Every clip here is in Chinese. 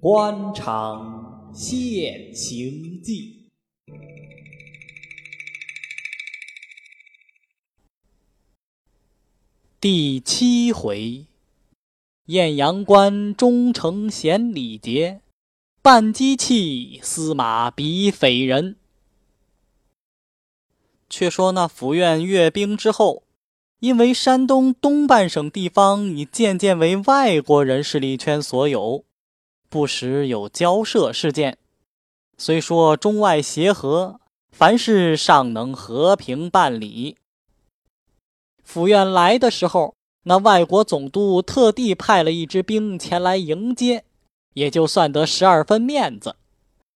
官场现形记第七回：艳阳关忠诚显礼节，半机器司马比匪人。却说那府院阅兵之后，因为山东东半省地方已渐渐为外国人势力圈所有。不时有交涉事件，虽说中外协和，凡事尚能和平办理。府院来的时候，那外国总督特地派了一支兵前来迎接，也就算得十二分面子。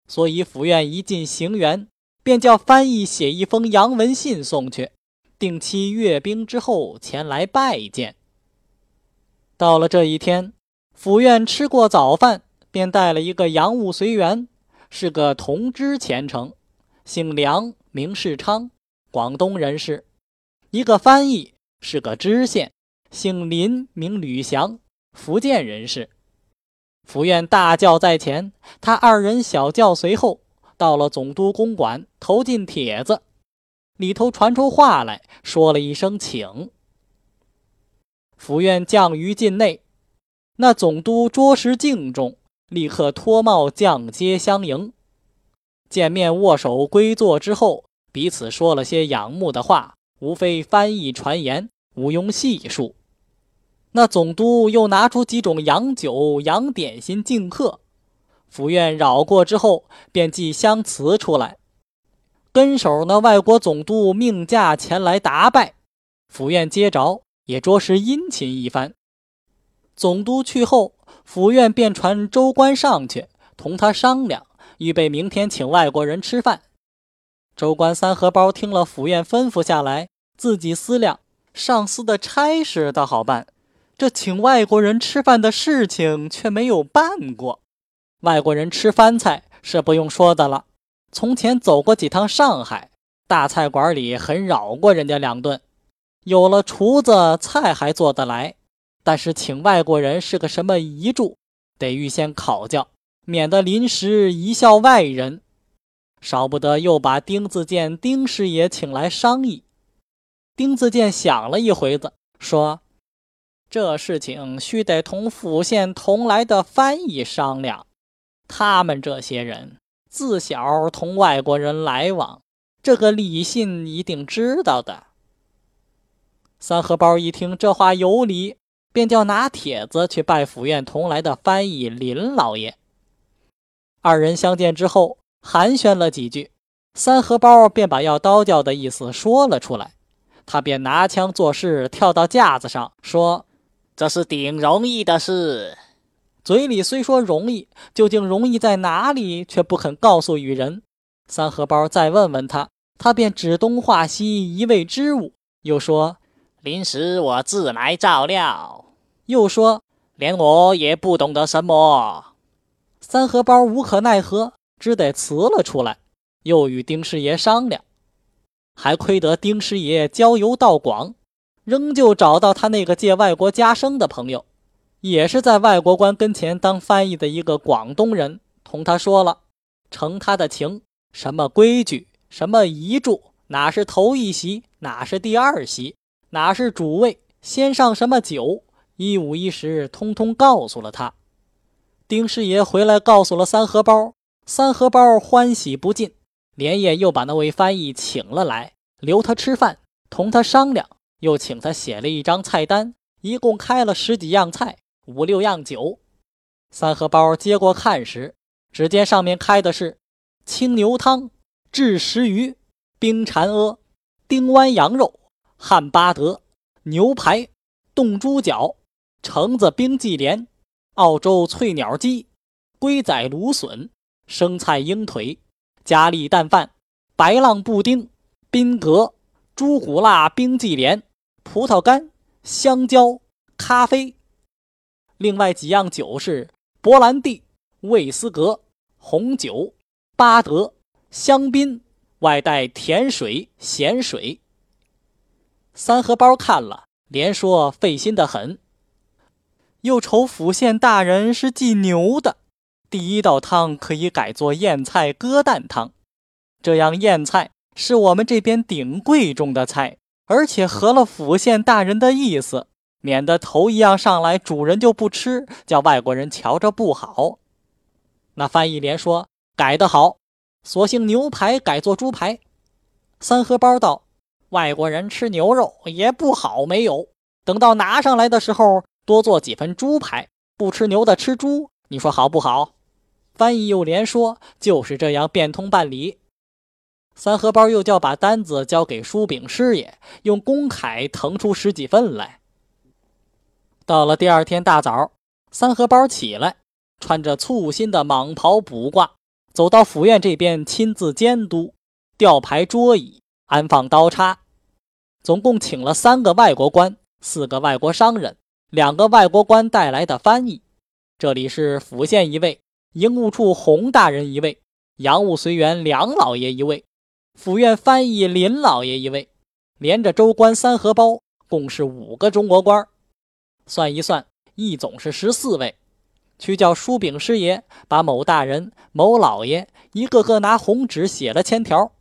所以府院一进行辕，便叫翻译写一封洋文信送去，定期阅兵之后前来拜见。到了这一天，府院吃过早饭。便带了一个洋务随员，是个同知前程，姓梁，名世昌，广东人士；一个翻译是个知县，姓林，名吕祥，福建人士。府院大轿在前，他二人小轿随后，到了总督公馆，投进帖子，里头传出话来，说了一声请。府院降于境内，那总督着实敬重。立刻脱帽降阶相迎，见面握手归坐之后，彼此说了些仰慕的话，无非翻译传言，毋庸细数。那总督又拿出几种洋酒、洋点心敬客，府院绕过之后，便寄香词出来。跟手那外国总督命驾前来答拜，府院接着也着实殷勤一番。总督去后。府院便传州官上去，同他商量，预备明天请外国人吃饭。州官三荷包听了府院吩咐下来，自己思量，上司的差事倒好办，这请外国人吃饭的事情却没有办过。外国人吃饭菜是不用说的了，从前走过几趟上海，大菜馆里很扰过人家两顿，有了厨子，菜还做得来。但是请外国人是个什么遗嘱，得预先考教，免得临时贻笑外人。少不得又把丁子健丁师爷请来商议。丁子健想了一回子，说：“这事情须得同府县同来的翻译商量。他们这些人自小同外国人来往，这个李信一定知道的。”三荷包一听这话有理。便叫拿帖子去拜府院同来的翻译林老爷。二人相见之后寒暄了几句，三荷包便把要刀教的意思说了出来。他便拿枪作势，跳到架子上说：“这是顶容易的事。”嘴里虽说容易，究竟容易在哪里，却不肯告诉与人。三荷包再问问他，他便指东画西，一味支吾，又说：“临时我自来照料。”又说：“连我也不懂得什么。”三荷包无可奈何，只得辞了出来。又与丁师爷商量，还亏得丁师爷交游道广，仍旧找到他那个借外国家生的朋友，也是在外国官跟前当翻译的一个广东人，同他说了，承他的情，什么规矩，什么遗嘱，哪是头一席，哪是第二席，哪是主位，先上什么酒。一五一十，通通告诉了他。丁师爷回来告诉了三荷包，三荷包欢喜不尽，连夜又把那位翻译请了来，留他吃饭，同他商量，又请他写了一张菜单，一共开了十几样菜，五六样酒。三荷包接过看时，只见上面开的是清牛汤、炙石鱼、冰蝉鹅、丁湾羊肉、汉巴德、牛排、冻猪脚。橙子冰季莲、澳洲翠鸟鸡、龟仔芦笋、生菜鹰腿、咖喱蛋饭、白浪布丁、宾格、猪骨辣冰季莲、葡萄干、香蕉、咖啡。另外几样酒是勃兰地、威斯格、红酒、巴德、香槟，外带甜水、咸水。三荷包看了，连说费心的很。又愁府县大人是忌牛的，第一道汤可以改做燕菜鸽蛋汤。这样燕菜是我们这边顶贵重的菜，而且合了府县大人的意思，免得头一样上来主人就不吃，叫外国人瞧着不好。那翻译连说改得好，索性牛排改做猪排。三荷包道：“外国人吃牛肉也不好，没有。等到拿上来的时候。”多做几份猪排，不吃牛的吃猪，你说好不好？翻译又连说就是这样变通办理。三荷包又叫把单子交给书饼师爷，用公楷腾出十几份来。到了第二天大早，三荷包起来，穿着簇新的蟒袍卜卦，走到府院这边，亲自监督吊牌桌椅，安放刀叉。总共请了三个外国官，四个外国商人。两个外国官带来的翻译，这里是府县一位，营务处洪大人一位，洋务随员梁老爷一位，府院翻译林老爷一位，连着州官三荷包，共是五个中国官算一算，一总是十四位。去叫书饼师爷把某大人、某老爷一个个拿红纸写了签条。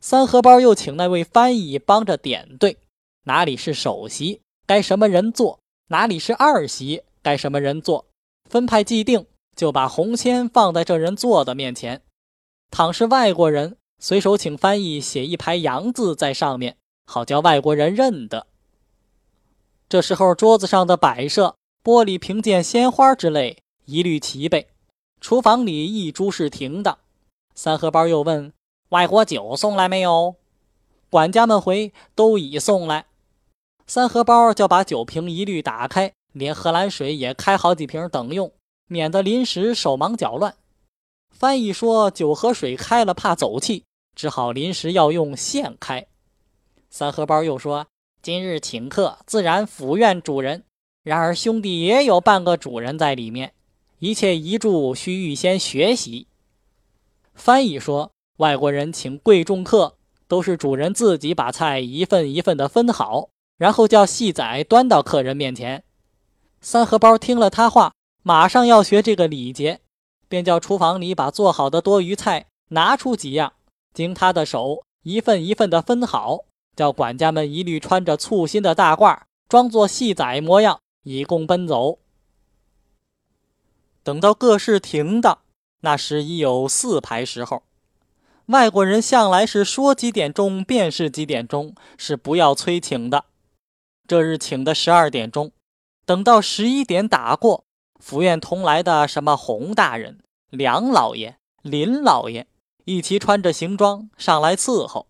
三荷包又请那位翻译帮着点对，哪里是首席，该什么人做。哪里是二席，该什么人坐？分派既定，就把红签放在这人坐的面前。倘是外国人，随手请翻译写一排洋字在上面，好叫外国人认得。这时候桌子上的摆设，玻璃瓶件、鲜花之类，一律齐备。厨房里一株是停当。三荷包又问：“外国酒送来没有？”管家们回：“都已送来。”三荷包就把酒瓶一律打开，连荷兰水也开好几瓶等用，免得临时手忙脚乱。翻译说酒和水开了怕走气，只好临时要用现开。三荷包又说：“今日请客，自然府院主人，然而兄弟也有半个主人在里面，一切遗嘱需预先学习。”翻译说：“外国人请贵重客，都是主人自己把菜一份一份的分好。”然后叫细仔端到客人面前。三荷包听了他话，马上要学这个礼节，便叫厨房里把做好的多余菜拿出几样，经他的手一份一份的分好，叫管家们一律穿着簇新的大褂，装作戏仔模样，以供奔走。等到各事停当，那时已有四排时候。外国人向来是说几点钟便是几点钟，是不要催请的。这日请的十二点钟，等到十一点打过，府院同来的什么洪大人、梁老爷、林老爷一齐穿着行装上来伺候。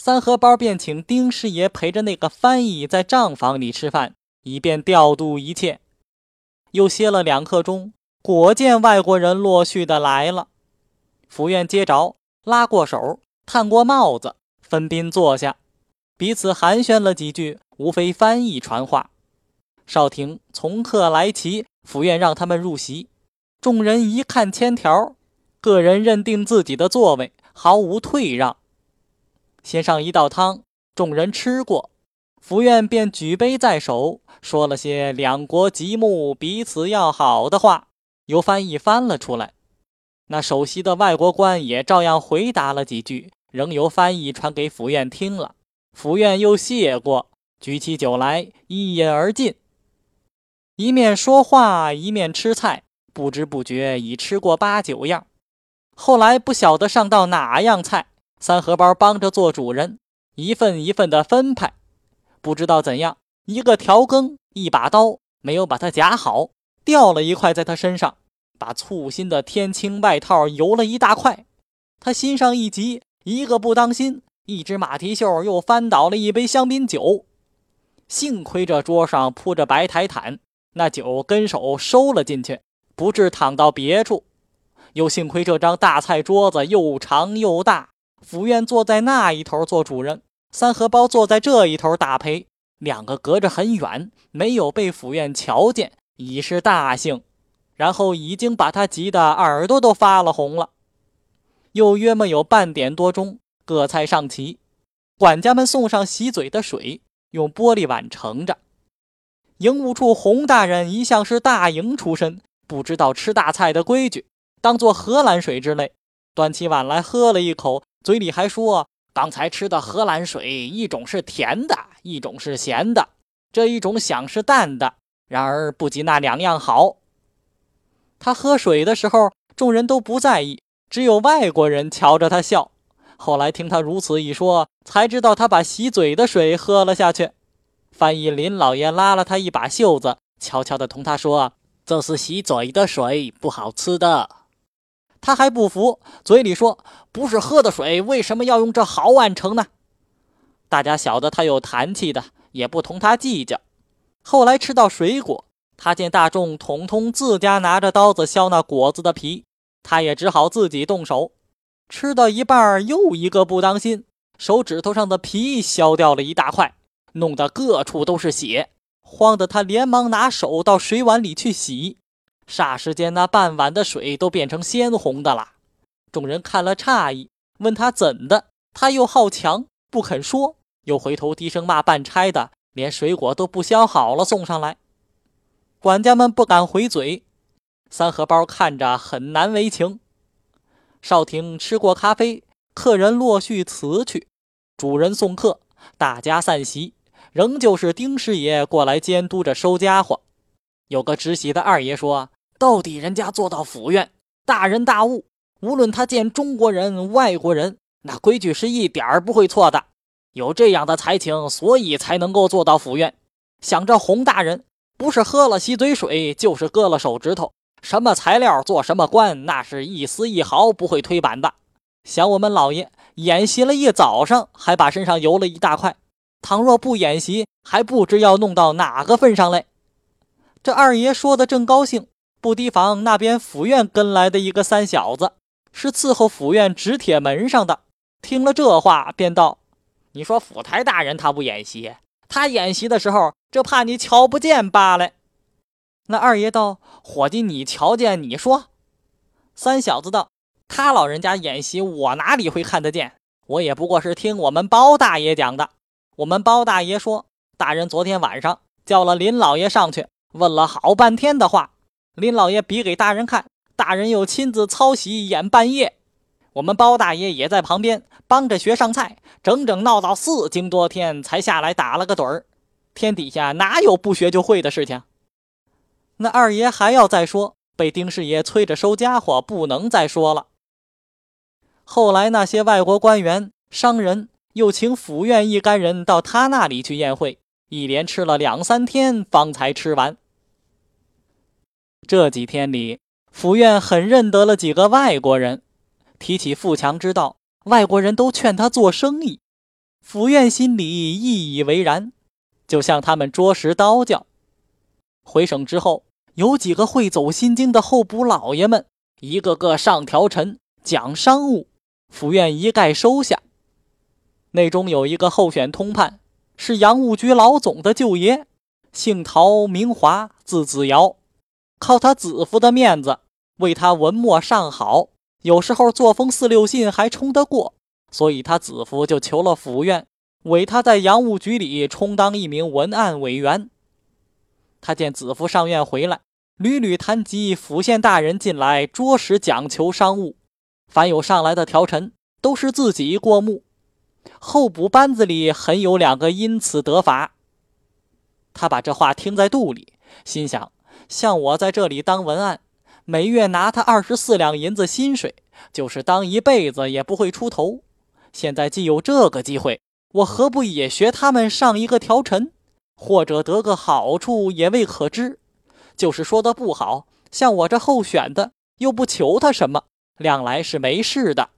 三荷包便请丁师爷陪着那个翻译在账房里吃饭，以便调度一切。又歇了两刻钟，果见外国人陆续的来了。府院接着拉过手，探过帽子，分宾坐下，彼此寒暄了几句。无非翻译传话，少廷从客来齐，府院让他们入席。众人一看签条，个人认定自己的座位，毫无退让。先上一道汤，众人吃过，府院便举杯在手，说了些两国极睦、彼此要好的话，由翻译翻了出来。那首席的外国官也照样回答了几句，仍由翻译传给府院听了。府院又谢过。举起酒来，一饮而尽。一面说话，一面吃菜，不知不觉已吃过八九样。后来不晓得上到哪样菜，三荷包帮着做主人，一份一份的分派。不知道怎样，一个调羹，一把刀没有把它夹好，掉了一块在他身上，把簇新的天青外套油了一大块。他心上一急，一个不当心，一只马蹄袖又翻倒了一杯香槟酒。幸亏这桌上铺着白台毯，那酒跟手收了进去，不致淌到别处。又幸亏这张大菜桌子又长又大，府院坐在那一头做主人，三荷包坐在这一头打陪，两个隔着很远，没有被府院瞧见，已是大幸。然后已经把他急得耳朵都发了红了。又约莫有半点多钟，各菜上齐，管家们送上洗嘴的水。用玻璃碗盛着。营务处洪大人一向是大营出身，不知道吃大菜的规矩，当做荷兰水之类，端起碗来喝了一口，嘴里还说：“刚才吃的荷兰水，一种是甜的，一种是咸的，这一种想是淡的，然而不及那两样好。”他喝水的时候，众人都不在意，只有外国人瞧着他笑。后来听他如此一说，才知道他把洗嘴的水喝了下去。翻译林老爷拉了他一把袖子，悄悄地同他说：“这是洗嘴的水，不好吃的。”他还不服，嘴里说：“不是喝的水，为什么要用这好碗盛呢？”大家晓得他有痰气的，也不同他计较。后来吃到水果，他见大众统统自家拿着刀子削那果子的皮，他也只好自己动手。吃到一半，又一个不当心，手指头上的皮削掉了一大块，弄得各处都是血，慌得他连忙拿手到水碗里去洗。霎时间，那半碗的水都变成鲜红的了。众人看了诧异，问他怎的，他又好强，不肯说，又回头低声骂办差的，连水果都不削好了送上来。管家们不敢回嘴，三荷包看着很难为情。少廷吃过咖啡，客人落续辞去，主人送客，大家散席，仍旧是丁师爷过来监督着收家伙。有个执席的二爷说：“到底人家做到府院，大人大物，无论他见中国人、外国人，那规矩是一点儿不会错的。有这样的才情，所以才能够做到府院。想着洪大人，不是喝了洗嘴水，就是割了手指头。”什么材料做什么官，那是一丝一毫不会推板的。想我们老爷演习了一早上，还把身上油了一大块。倘若不演习，还不知要弄到哪个份上来。这二爷说的正高兴，不提防那边府院跟来的一个三小子，是伺候府院纸铁门上的。听了这话，便道：“你说府台大人他不演习，他演习的时候，就怕你瞧不见罢了。”那二爷道：“伙计，你瞧见？你说。”三小子道：“他老人家演习，我哪里会看得见？我也不过是听我们包大爷讲的。我们包大爷说，大人昨天晚上叫了林老爷上去，问了好半天的话。林老爷比给大人看，大人又亲自操洗演半夜。我们包大爷也在旁边帮着学上菜，整整闹到四更多天才下来打了个盹儿。天底下哪有不学就会的事情？”那二爷还要再说，被丁师爷催着收家伙，不能再说了。后来那些外国官员、商人又请府院一干人到他那里去宴会，一连吃了两三天，方才吃完。这几天里，府院很认得了几个外国人，提起富强之道，外国人都劝他做生意。府院心里意以为然，就向他们捉实刀教。回省之后。有几个会走心经的候补老爷们，一个个上条陈讲商务，府院一概收下。内中有一个候选通判，是洋务局老总的舅爷，姓陶名华，字子尧。靠他子夫的面子，为他文墨尚好，有时候作风四六信还冲得过，所以他子夫就求了府院，委他在洋务局里充当一名文案委员。他见子夫上院回来。屡屡谈及府县大人近来着实讲求商务，凡有上来的条陈，都是自己过目。候补班子里很有两个因此得法。他把这话听在肚里，心想：像我在这里当文案，每月拿他二十四两银子薪水，就是当一辈子也不会出头。现在既有这个机会，我何不也学他们上一个条陈，或者得个好处，也未可知。就是说的不好，像我这候选的又不求他什么，量来是没事的。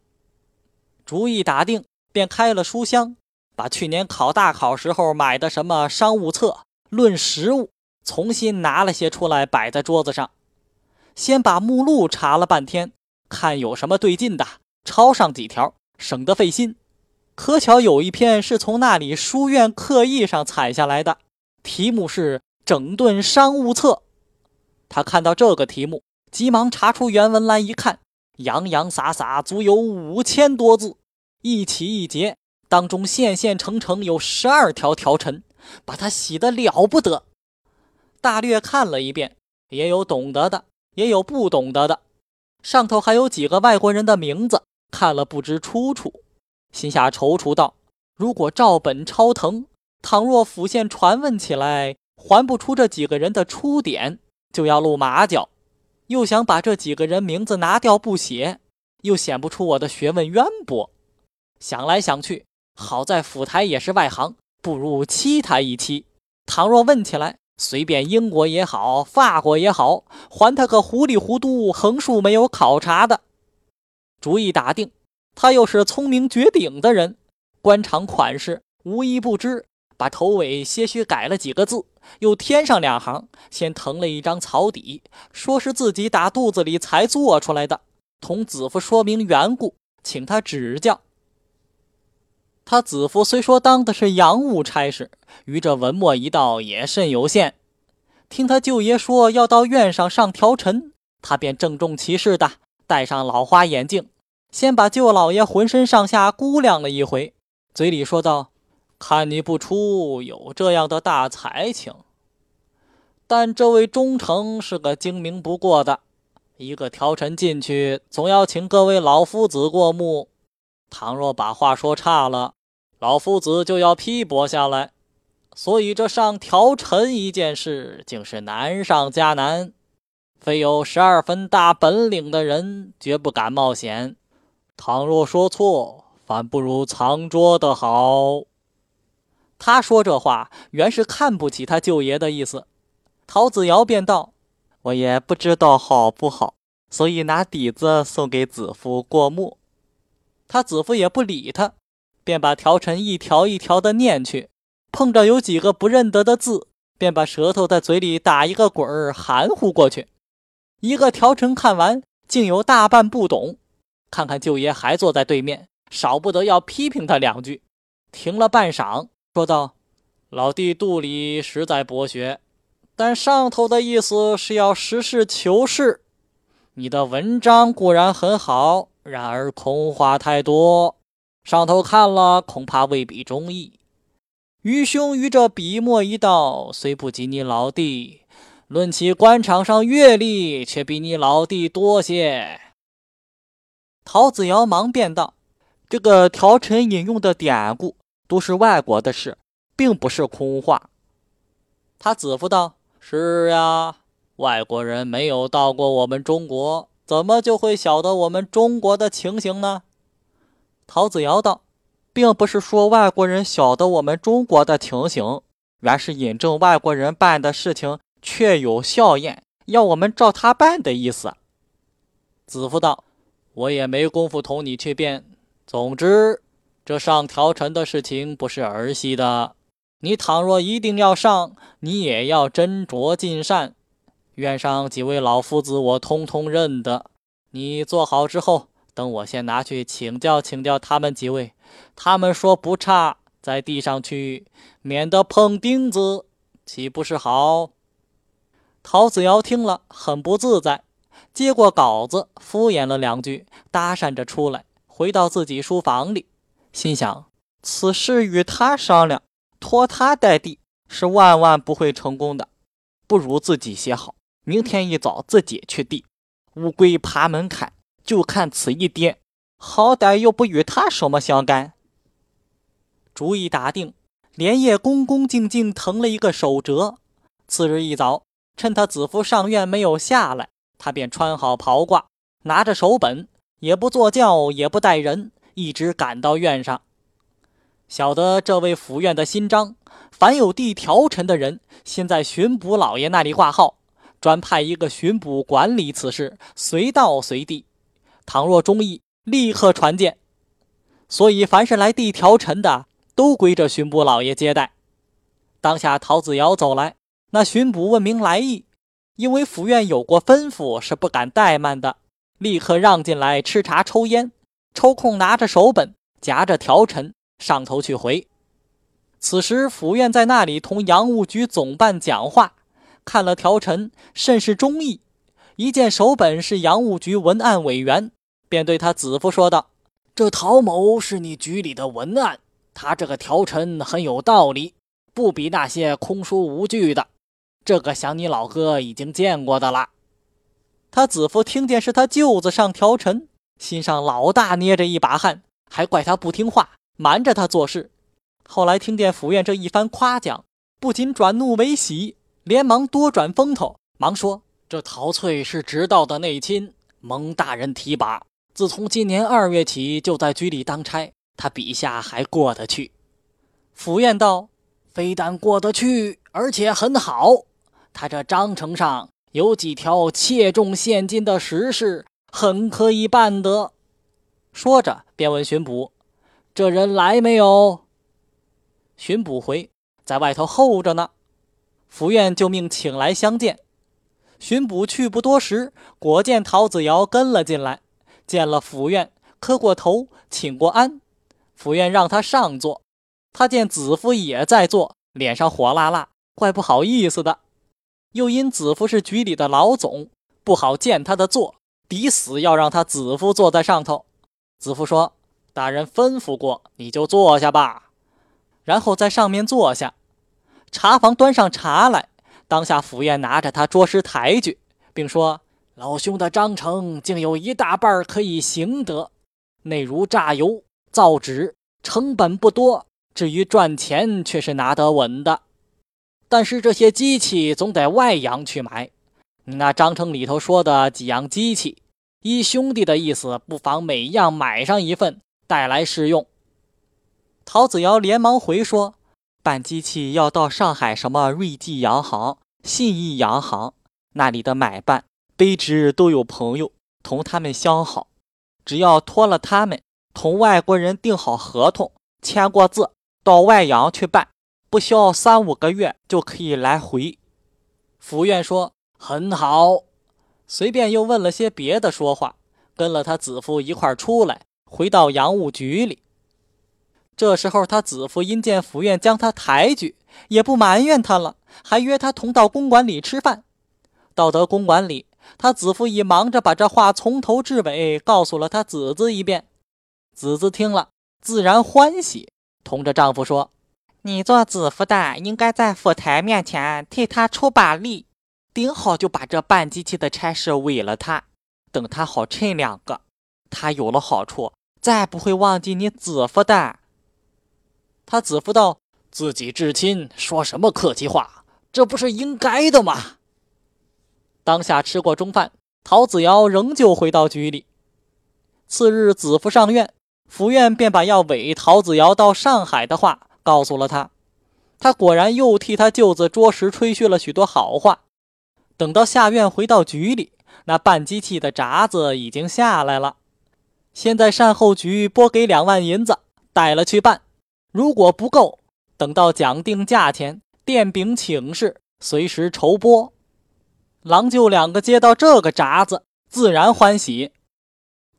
主意打定，便开了书箱，把去年考大考时候买的什么商务册、论实务，重新拿了些出来摆在桌子上。先把目录查了半天，看有什么对劲的，抄上几条，省得费心。可巧有一篇是从那里书院刻意上采下来的，题目是《整顿商务册》。他看到这个题目，急忙查出原文来一看，洋洋洒洒足有五千多字，一起一节当中线线成成有十二条条陈，把他喜得了不得。大略看了一遍，也有懂得的，也有不懂得的。上头还有几个外国人的名字，看了不知出处，心下踌躇道：“如果照本抄腾，倘若府县传问起来，还不出这几个人的出典，就要露马脚。又想把这几个人名字拿掉不写，又显不出我的学问渊博。想来想去，好在府台也是外行，不如欺他一欺。倘若问起来，随便英国也好，法国也好，还他个糊里糊涂、横竖没有考察的。主意打定，他又是聪明绝顶的人，官场款式无一不知。把头尾些许改了几个字，又添上两行，先腾了一张草底，说是自己打肚子里才做出来的，同子夫说明缘故，请他指教。他子夫虽说当的是洋务差事，于这文墨一道也甚有限。听他舅爷说要到院上上条陈，他便郑重其事的戴上老花眼镜，先把舅老爷浑身上下估量了一回，嘴里说道：“看你不出有这样的大才情，但这位忠诚是个精明不过的，一个条陈进去，总要请各位老夫子过目。倘若把话说差了。”老夫子就要批驳下来，所以这上条陈一件事，竟是难上加难。非有十二分大本领的人，绝不敢冒险。倘若说错，反不如藏拙的好。他说这话，原是看不起他舅爷的意思。陶子尧便道：“我也不知道好不好，所以拿底子送给子夫过目。”他子夫也不理他。便把条陈一条一条的念去，碰着有几个不认得的字，便把舌头在嘴里打一个滚儿，含糊过去。一个条陈看完，竟有大半不懂。看看舅爷还坐在对面，少不得要批评他两句。停了半晌，说道：“老弟肚里实在博学，但上头的意思是要实事求是。你的文章固然很好，然而空话太多。”上头看了，恐怕未必中意。愚兄于这笔墨一道，虽不及你老弟，论起官场上阅历，却比你老弟多些。陶子尧忙便道：“这个条陈引用的典故，都是外国的事，并不是空话。”他子夫道：“是呀，外国人没有到过我们中国，怎么就会晓得我们中国的情形呢？”陶子尧道：“并不是说外国人晓得我们中国的情形，原是引证外国人办的事情确有效验，要我们照他办的意思。”子夫道：“我也没工夫同你去辩。总之，这上条陈的事情不是儿戏的。你倘若一定要上，你也要斟酌尽善。院上几位老夫子，我通通认得。你做好之后。”等我先拿去请教请教他们几位，他们说不差，在地上去，免得碰钉子，岂不是好？陶子尧听了很不自在，接过稿子敷衍了两句，搭讪着出来，回到自己书房里，心想：此事与他商量，托他代地，是万万不会成功的，不如自己写好，明天一早自己去递。乌龟爬门槛。就看此一跌，好歹又不与他什么相干。主意打定，连夜恭恭敬敬誊了一个手折。次日一早，趁他子夫上院没有下来，他便穿好袍褂，拿着手本，也不坐轿，也不带人，一直赶到院上。晓得这位府院的新章，凡有递条陈的人，先在巡捕老爷那里挂号，专派一个巡捕管理此事，随到随递。倘若中意，立刻传见。所以凡是来递条陈的，都归这巡捕老爷接待。当下陶子尧走来，那巡捕问明来意，因为府院有过吩咐，是不敢怠慢的，立刻让进来吃茶抽烟，抽空拿着手本，夹着条陈上头去回。此时府院在那里同洋务局总办讲话，看了条陈，甚是中意，一见手本是洋务局文案委员。便对他子夫说道：“这陶某是你局里的文案，他这个条陈很有道理，不比那些空书无据的。这个想你老哥已经见过的了。他子夫听见是他舅子上条陈，心上老大捏着一把汗，还怪他不听话，瞒着他做事。后来听见府院这一番夸奖，不仅转怒为喜，连忙多转风头，忙说：“这陶翠是直道的内亲，蒙大人提拔，自从今年二月起就在局里当差，他笔下还过得去。”府院道：“非但过得去，而且很好。他这章程上。”有几条切中现今的时事，很可以办得。说着，便问巡捕：“这人来没有？”巡捕回：“在外头候着呢。”府院就命请来相见。巡捕去不多时，果见陶子尧跟了进来，见了府院，磕过头，请过安。府院让他上座，他见子夫也在座，脸上火辣辣，怪不好意思的。又因子夫是局里的老总，不好见他的座，抵死要让他子夫坐在上头。子夫说：“大人吩咐过，你就坐下吧。”然后在上面坐下。茶房端上茶来，当下府院拿着他桌师抬举，并说：“老兄的章程竟有一大半可以行得，内如榨油、造纸，成本不多，至于赚钱却是拿得稳的。”但是这些机器总得外洋去买。那章程里头说的几样机器，依兄弟的意思，不妨每样买上一份带来试用。陶子尧连忙回说：“办机器要到上海什么瑞记洋行、信义洋行那里的买办，卑职都有朋友，同他们相好，只要托了他们，同外国人订好合同，签过字，到外洋去办。”不需要三五个月就可以来回。福院说很好，随便又问了些别的说话，跟了他子夫一块出来，回到洋务局里。这时候他子夫因见府院将他抬举，也不埋怨他了，还约他同到公馆里吃饭。到得公馆里，他子夫已忙着把这话从头至尾告诉了他子子一遍。子子听了，自然欢喜，同着丈夫说。你做子夫的，应该在府台面前替他出把力，顶好就把这办机器的差事委了他，等他好趁两个。他有了好处，再不会忘记你子夫的。他子夫道：“自己至亲，说什么客气话？这不是应该的吗？”当下吃过中饭，陶子尧仍旧回到局里。次日，子夫上院，府院便把要委陶子尧到上海的话。告诉了他，他果然又替他舅子着实吹嘘了许多好话。等到下院回到局里，那办机器的闸子已经下来了。先在善后局拨给两万银子，带了去办。如果不够，等到讲定价钱，电禀请示，随时筹拨。郎舅两个接到这个札子，自然欢喜。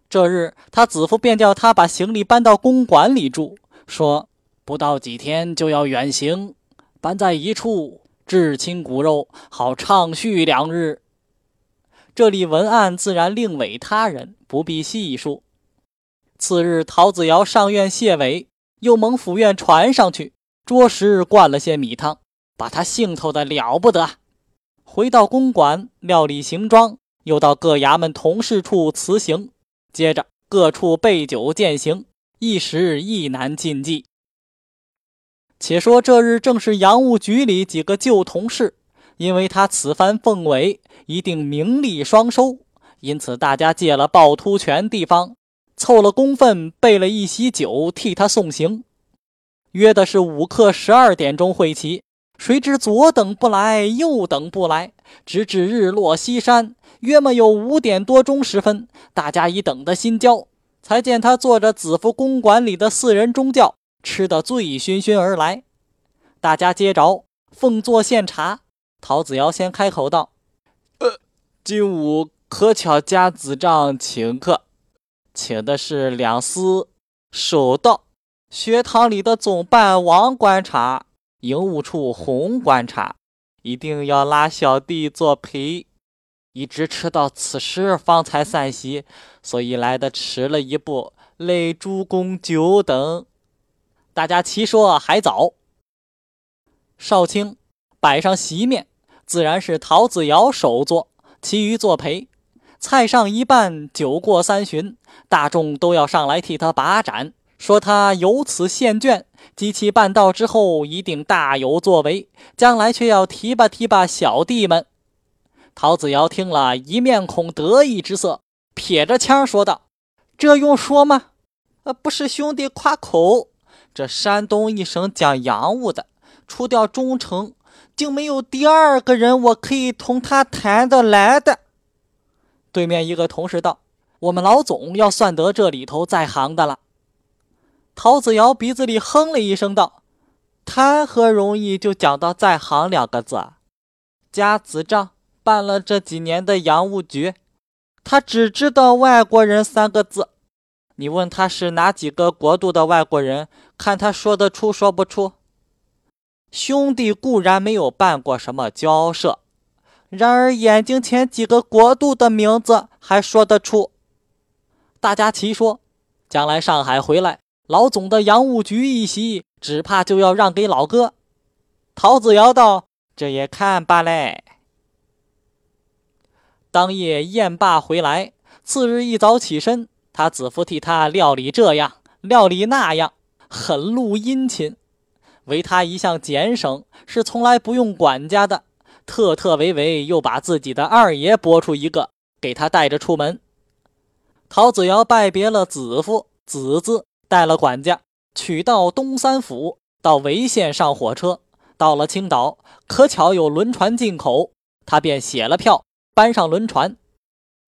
这日，他子夫便叫他把行李搬到公馆里住，说。不到几天就要远行，搬在一处，至亲骨肉，好畅叙两日。这里文案自然另委他人，不必细述。次日，陶子尧上院谢伟，又蒙府院传上去，着实灌了些米汤，把他兴头的了不得。回到公馆料理行装，又到各衙门同事处辞行，接着各处备酒饯行，一时亦难尽计。且说这日正是洋务局里几个旧同事，因为他此番奉委，一定名利双收，因此大家借了趵突泉地方，凑了工分，备了一席酒替他送行。约的是午刻十二点钟会齐，谁知左等不来，右等不来，直至日落西山，约么有五点多钟时分，大家已等得心焦，才见他坐着子夫公馆里的四人中轿。吃得醉醺醺而来，大家接着奉座献茶。陶子尧先开口道：“呃，今午可巧家子丈请客，请的是两司守道、学堂里的总办王观察、营务处洪观察，一定要拉小弟作陪。一直吃到此时方才散席，所以来的迟了一步，累诸公久等。”大家齐说还早。少卿摆上席面，自然是陶子尧首座，其余作陪。菜上一半，酒过三巡，大众都要上来替他把盏，说他有此献卷，及其办到之后，一定大有作为，将来却要提拔提拔小弟们。陶子尧听了一面孔得意之色，撇着腔说道：“这用说吗？呃，不是兄弟夸口，这山东一省讲洋务的。”除掉忠诚，就没有第二个人我可以同他谈得来的。对面一个同事道：“我们老总要算得这里头在行的了。”陶子尧鼻子里哼了一声道：“谈何容易就讲到在行两个字？家子丈办了这几年的洋务局，他只知道外国人三个字。你问他是哪几个国度的外国人，看他说得出说不出。”兄弟固然没有办过什么交涉，然而眼睛前几个国度的名字还说得出。大家齐说：“将来上海回来，老总的洋务局一席，只怕就要让给老哥。”陶子尧道：“这也看罢嘞。”当夜宴罢回来，次日一早起身，他子夫替他料理这样，料理那样，很露殷勤。唯他一向俭省，是从来不用管家的。特特维维又把自己的二爷拨出一个，给他带着出门。陶子尧拜别了子夫，子子带了管家，取到东三府，到潍县上火车。到了青岛，可巧有轮船进口，他便写了票，搬上轮船。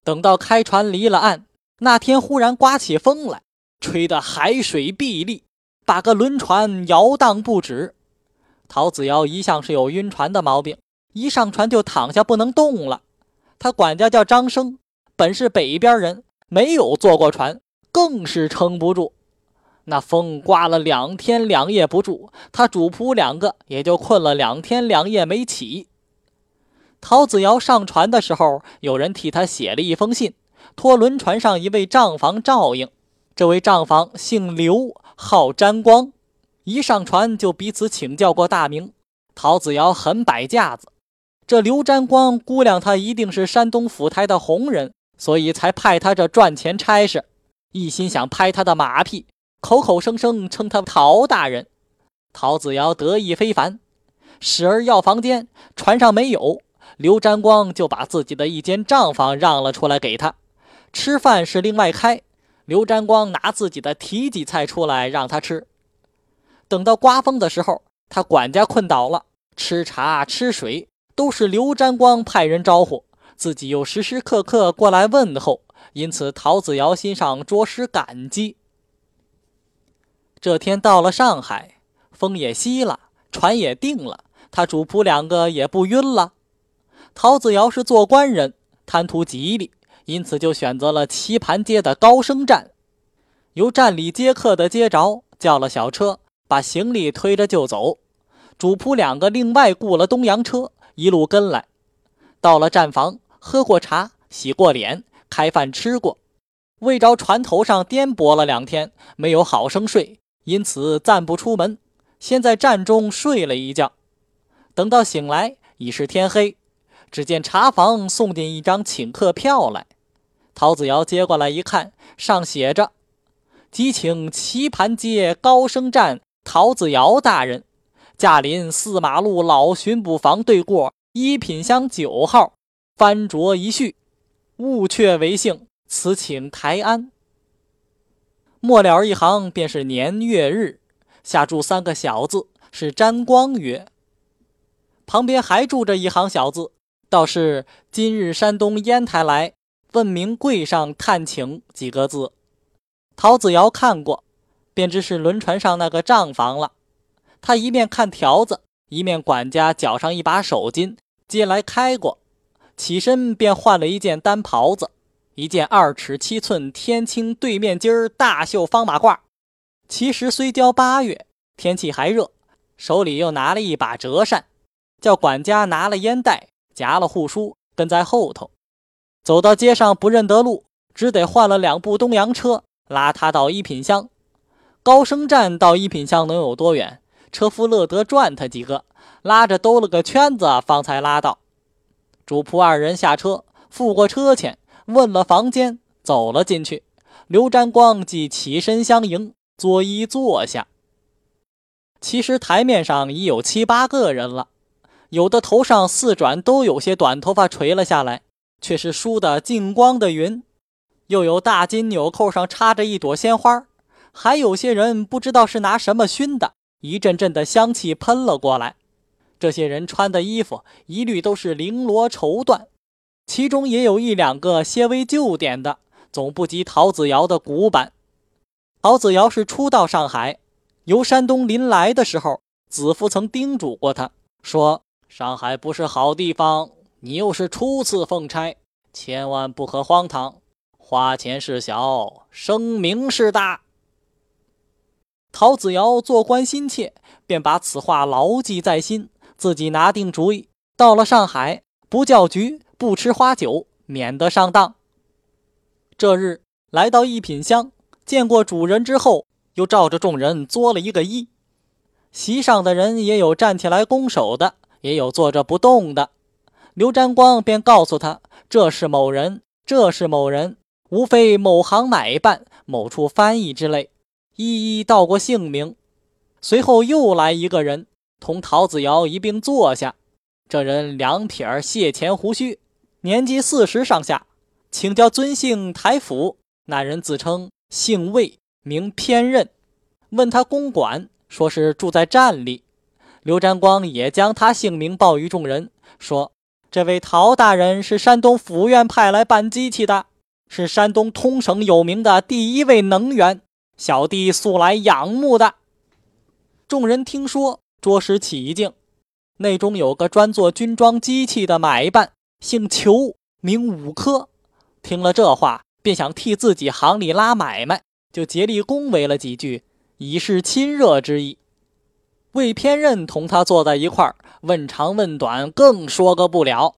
等到开船离了岸，那天忽然刮起风来，吹得海水碧立。把个轮船摇荡不止，陶子尧一向是有晕船的毛病，一上船就躺下不能动了。他管家叫张生，本是北边人，没有坐过船，更是撑不住。那风刮了两天两夜不住，他主仆两个也就困了两天两夜没起。陶子尧上船的时候，有人替他写了一封信，托轮船上一位账房照应。这位账房姓刘。号沾光，一上船就彼此请教过大名。陶子尧很摆架子，这刘沾光估量他一定是山东府台的红人，所以才派他这赚钱差事，一心想拍他的马屁，口口声声称他陶大人。陶子尧得意非凡，时而要房间，船上没有，刘沾光就把自己的一间账房让了出来给他，吃饭是另外开。刘占光拿自己的提己菜出来让他吃，等到刮风的时候，他管家困倒了，吃茶吃水都是刘占光派人招呼，自己又时时刻刻过来问候，因此陶子尧心上着实感激。这天到了上海，风也息了，船也定了，他主仆两个也不晕了。陶子尧是做官人，贪图吉利。因此，就选择了棋盘街的高升站，由站里接客的接着，叫了小车，把行李推着就走。主仆两个另外雇了东洋车，一路跟来。到了站房，喝过茶，洗过脸，开饭吃过，为着船头上颠簸了两天，没有好生睡，因此暂不出门，先在站中睡了一觉。等到醒来，已是天黑。只见茶房送进一张请客票来。陶子尧接过来一看，上写着：“即请棋盘街高升站陶子尧大人，驾临四马路老巡捕房对过一品香九号，翻着一序，勿却为幸，此请台安。”末了一行便是年月日，下注三个小字，是沾光曰。旁边还注着一行小字，倒是今日山东烟台来。问明柜上探请几个字，陶子尧看过，便知是轮船上那个账房了。他一面看条子，一面管家脚上一把手巾接来开过，起身便换了一件单袍子，一件二尺七寸天青对面襟儿大袖方马褂。其实虽交八月，天气还热，手里又拿了一把折扇，叫管家拿了烟袋，夹了护书，跟在后头。走到街上不认得路，只得换了两部东洋车拉他到一品乡。高升站到一品乡能有多远？车夫乐得转他几个，拉着兜了个圈子，方才拉到。主仆二人下车，付过车钱，问了房间，走了进去。刘占光即起身相迎，作揖坐下。其实台面上已有七八个人了，有的头上四转都有些短头发垂了下来，却是梳的净光的云；又有大金纽扣上插着一朵鲜花，还有些人不知道是拿什么熏的，一阵阵的香气喷了过来。这些人穿的衣服一律都是绫罗绸缎，其中也有一两个些微旧点的，总不及陶子尧的古板。陶子尧是初到上海，由山东临来的时候，子夫曾叮嘱过他，说：“上海不是好地方，你又是初次奉差，千万不可荒唐，花钱事小，声名事大。”陶子尧做官心切，便把此话牢记在心。自己拿定主意，到了上海，不叫局，不吃花酒，免得上当。这日来到一品香，见过主人之后，又照着众人作了一个揖。席上的人也有站起来拱手的，也有坐着不动的。刘占光便告诉他：“这是某人，这是某人，无非某行买办、某处翻译之类，一一道过姓名。”随后又来一个人。同陶子尧一并坐下，这人两撇儿卸前胡须，年纪四十上下，请教尊姓台府。那人自称姓魏，名偏任，问他公馆，说是住在站里。刘占光也将他姓名报于众人，说：“这位陶大人是山东府院派来办机器的，是山东通省有名的第一位能员，小弟素来仰慕的。”众人听说。着实起敬，内中有个专做军装机器的买办，姓裘，名武科。听了这话，便想替自己行里拉买卖，就竭力恭维了几句，以示亲热之意。魏偏任同他坐在一块儿，问长问短，更说个不了。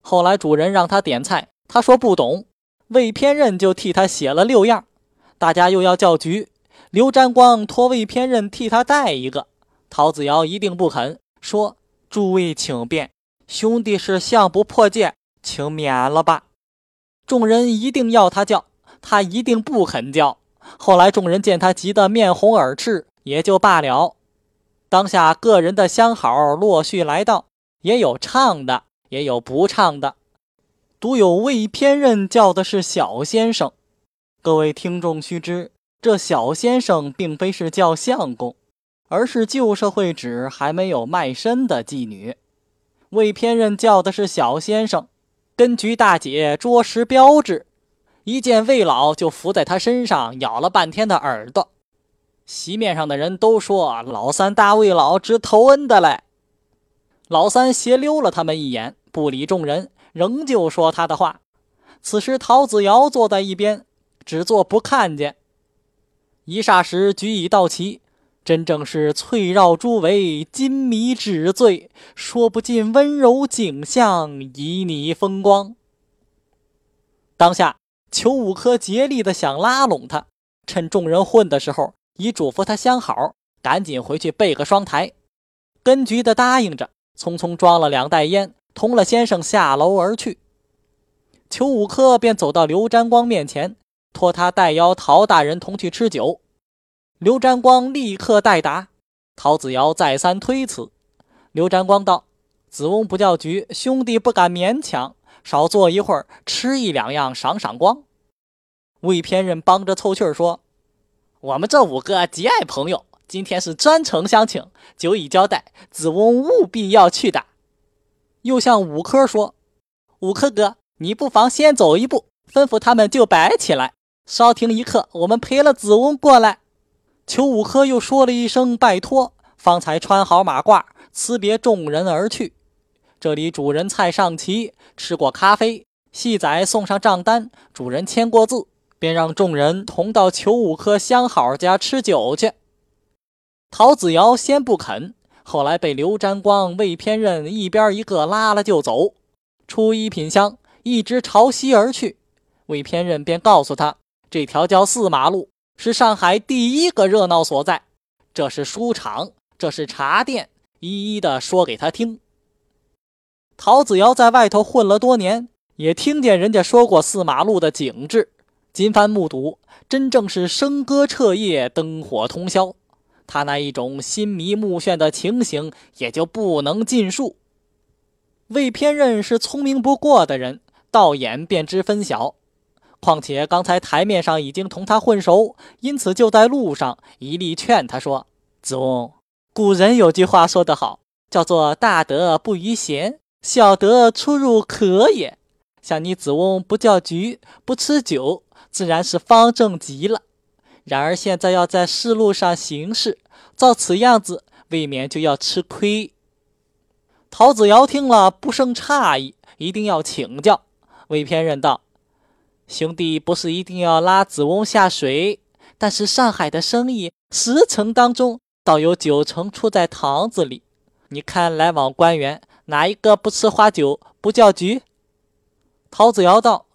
后来主人让他点菜，他说不懂，魏偏任就替他写了六样。大家又要叫局，刘占光托魏偏任替他带一个。陶子尧一定不肯说：“诸位请便，兄弟是相不破戒，请免了吧。”众人一定要他叫，他一定不肯叫。后来众人见他急得面红耳赤，也就罢了。当下个人的相好陆续来到，也有唱的，也有不唱的，独有魏偏任叫的是小先生。各位听众须知，这小先生并非是叫相公。而是旧社会指还没有卖身的妓女，魏偏任叫的是小先生，跟局大姐着实标致。一见魏老就伏在他身上咬了半天的耳朵，席面上的人都说老三大魏老值头恩的嘞。老三斜溜了他们一眼，不理众人，仍旧说他的话。此时陶子尧坐在一边，只做不看见。一霎时局已到齐。真正是翠绕诸围，金迷纸醉，说不尽温柔景象，旖旎风光。当下，裘五科竭力的想拉拢他，趁众人混的时候，已嘱咐他相好，赶紧回去备个双台。根局的答应着，匆匆装了两袋烟，同了先生下楼而去。裘五科便走到刘占光面前，托他代邀陶大人同去吃酒。刘占光立刻代答，陶子尧再三推辞。刘占光道：“子翁不叫局，兄弟不敢勉强，少坐一会儿，吃一两样赏赏光。”魏偏任帮着凑趣儿说：“我们这五个极爱朋友，今天是专程相请，酒已交代，子翁务必要去的。”又向五科说：“五科哥，你不妨先走一步，吩咐他们就摆起来，稍停一刻，我们陪了子翁过来。”裘五科又说了一声拜托，方才穿好马褂，辞别众人而去。这里主人菜上齐，吃过咖啡，细仔送上账单，主人签过字，便让众人同到裘五科相好家吃酒去。陶子尧先不肯，后来被刘占光、魏偏任一边一个拉了就走，出一品香，一直朝西而去。魏偏任便告诉他，这条叫四马路。是上海第一个热闹所在，这是书场，这是茶店，一一的说给他听。陶子尧在外头混了多年，也听见人家说过四马路的景致，今番目睹，真正是笙歌彻夜，灯火通宵。他那一种心迷目眩的情形，也就不能尽述。魏偏任是聪明不过的人，道眼便知分晓。况且刚才台面上已经同他混熟，因此就在路上一力劝他说：“子翁，古人有句话说得好，叫做‘大德不逾贤’。”小德出入可也，像你子翁不叫局，不吃酒，自然是方正极了。然而现在要在市路上行事，照此样子，未免就要吃亏。陶子尧听了，不胜诧异，一定要请教。魏偏任道：“兄弟不是一定要拉子翁下水，但是上海的生意十成当中，倒有九成出在堂子里。你看来往官员。”哪一个不吃花酒不叫局？陶子尧道：“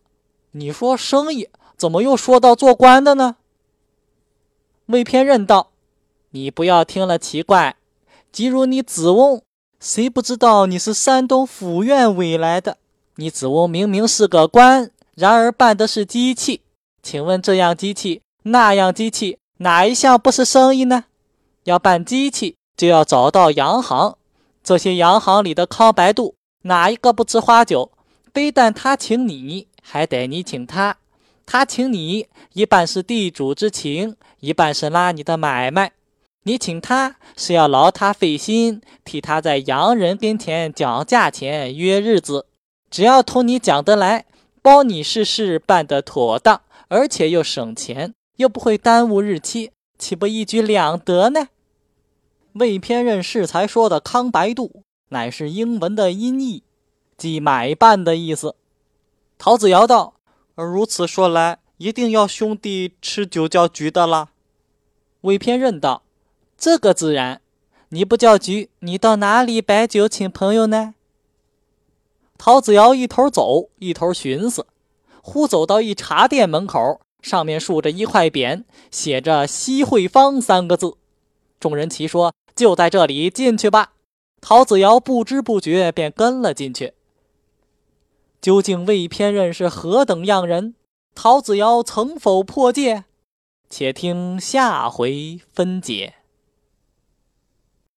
你说生意，怎么又说到做官的呢？”魏偏任道：“你不要听了奇怪。即如你子翁，谁不知道你是山东府院委来的？你子翁明明是个官，然而办的是机器。请问这样机器，那样机器，哪一项不是生意呢？要办机器，就要找到洋行。”这些洋行里的康白度，哪一个不吃花酒？非但他请你，还得你请他。他请你，一半是地主之情，一半是拉你的买卖。你请他是要劳他费心，替他在洋人跟前讲价钱、约日子。只要同你讲得来，包你事事办得妥当，而且又省钱，又不会耽误日期，岂不一举两得呢？魏偏任适才说的“康白度”乃是英文的音译，即买办的意思。陶子尧道：“如此说来，一定要兄弟吃酒叫局的了。”魏偏任道：“这个自然，你不叫局，你到哪里摆酒请朋友呢？”陶子尧一头走，一头寻思，忽走到一茶店门口，上面竖着一块匾，写着“西汇坊”三个字。众人齐说。就在这里，进去吧。陶子尧不知不觉便跟了进去。究竟魏偏任是何等样人？陶子尧曾否破戒？且听下回分解。